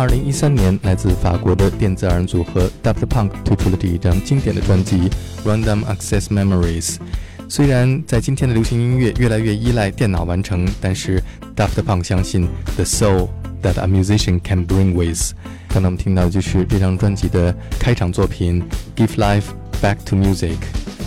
二零一三年，来自法国的电子二人组合 Daft Punk 推出了这一张经典的专辑《Random Access Memories》。虽然在今天的流行音乐越来越依赖电脑完成，但是 Daft Punk 相信 The soul that a musician can bring with。刚才我们听到的就是这张专辑的开场作品《Give Life Back to Music》。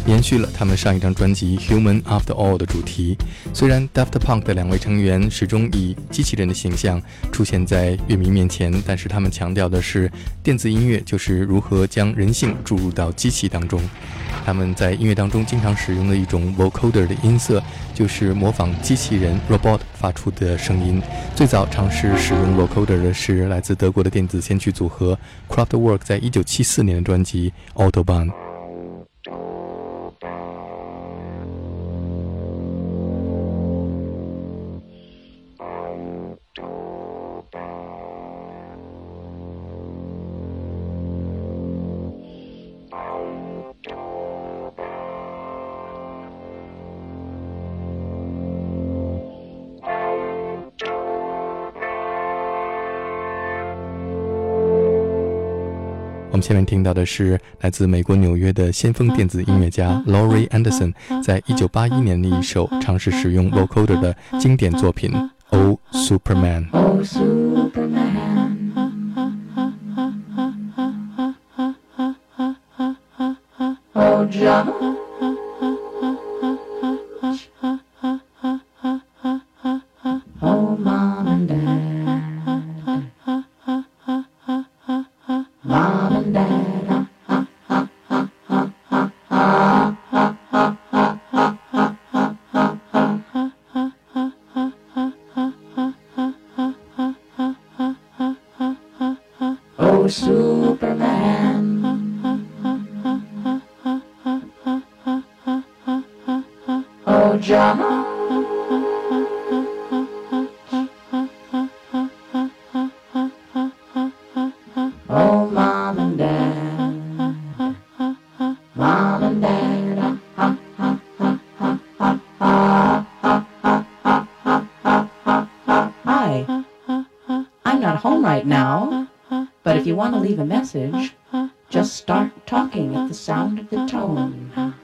延续了他们上一张专辑《Human After All》的主题。虽然 Daft Punk 的两位成员始终以机器人的形象出现在乐迷面前，但是他们强调的是，电子音乐就是如何将人性注入到机器当中。他们在音乐当中经常使用的一种 vocoder 的音色，就是模仿机器人 robot 发出的声音。最早尝试使用 vocoder 的是来自德国的电子先驱组合 Kraftwerk，在一九七四年的专辑《Autobahn》。下面听到的是来自美国纽约的先锋电子音乐家 Laurie Anderson，在一九八一年的一首尝试使用 vocoder 的经典作品《Oh Superman》。Leave a message, just start talking at the sound of the tone.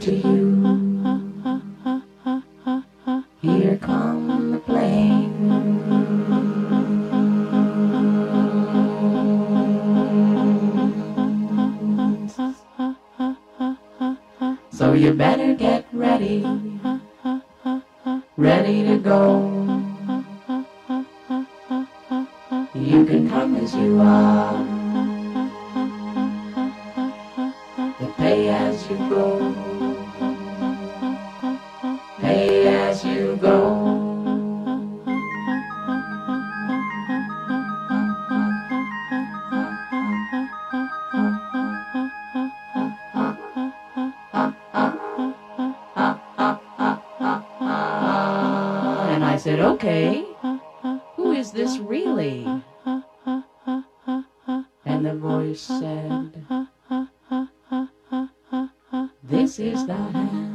To you The voice said, this is the hand,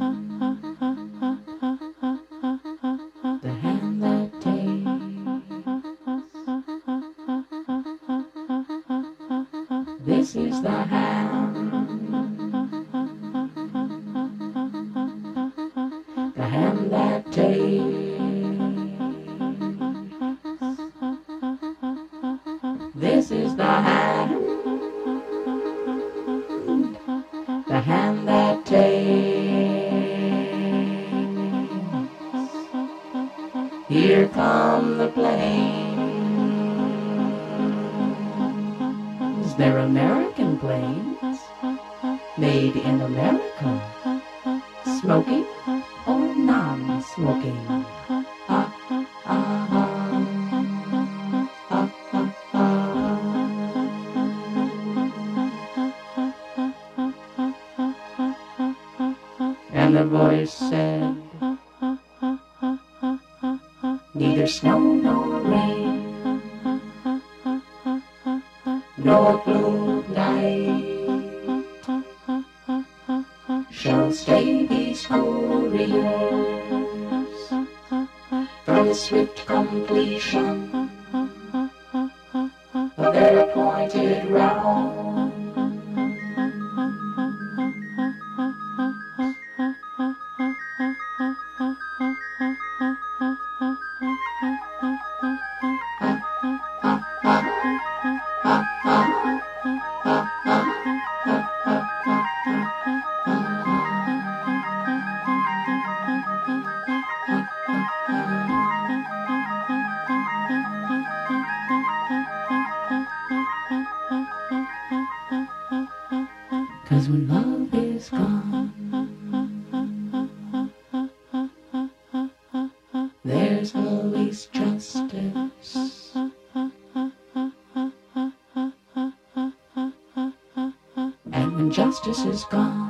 is gone,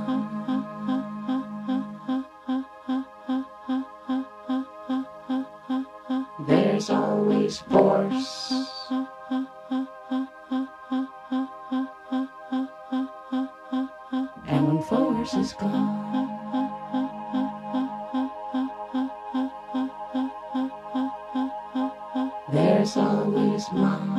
there's always force. And when force is gone, there's always mom.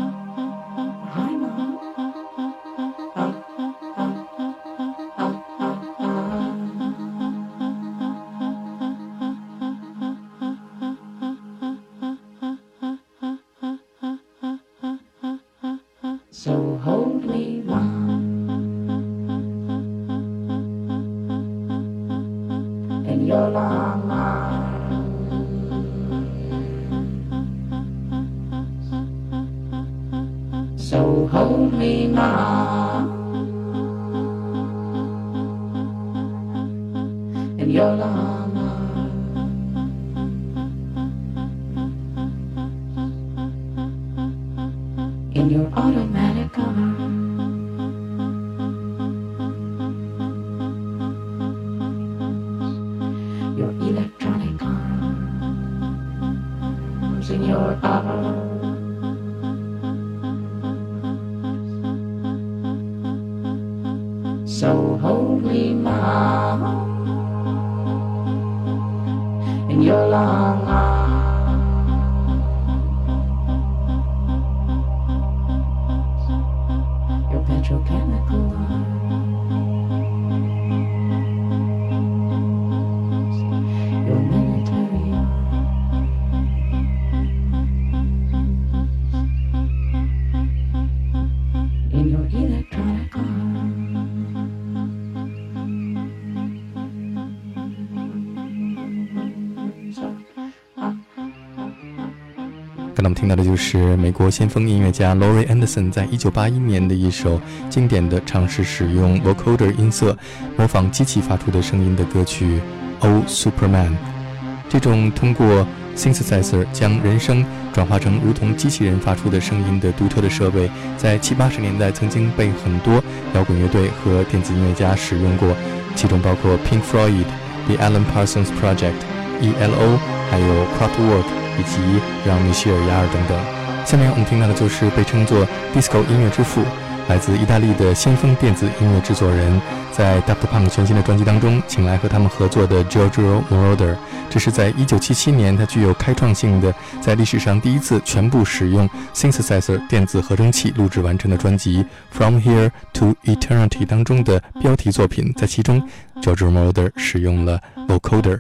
刚才我们听到的就是美国先锋音乐家 Laurie Anderson 在一九八一年的一首经典的尝试使用 vocoder 音色模仿机器发出的声音的歌曲《Oh Superman》。这种通过 synthesizer 将人声转化成如同机器人发出的声音的独特的设备，在七八十年代曾经被很多摇滚乐队和电子音乐家使用过，其中包括 Pink Floyd、The Alan Parsons Project、E.L.O，还有 Kraftwerk 以及让米歇尔·雅尔等等。下面我们听到的就是被称作 disco 音乐之父，来自意大利的先锋电子音乐制作人，在 Daft Punk 全新的专辑当中，请来和他们合作的 Giorgio Moroder。这是在1977年，他具有开创性的，在历史上第一次全部使用 synthesizer 电子合成器录制完成的专辑《From Here to Eternity》当中的标题作品，在其中 Giorgio Moroder 使用了 vocoder。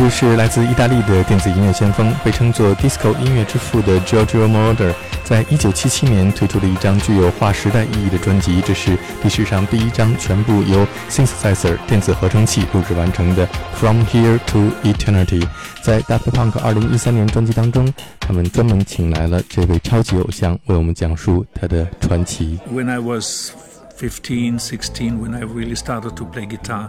就是来自意大利的电子音乐先锋，被称作 disco 音乐之父的 Giorgio Moroder，在一九七七年推出了一张具有划时代意义的专辑，这是历史上第一张全部由 synthesizer 电子合成器录制完成的《From Here to Eternity》。在 Daft Punk 二零一三年专辑当中，他们专门请来了这位超级偶像，为我们讲述他的传奇。When I was fifteen, sixteen, when I really started to play guitar,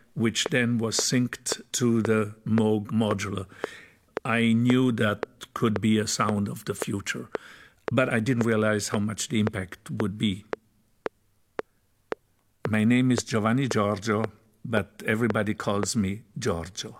which then was synced to the Moog modular. I knew that could be a sound of the future, but I didn't realize how much the impact would be. My name is Giovanni Giorgio, but everybody calls me Giorgio.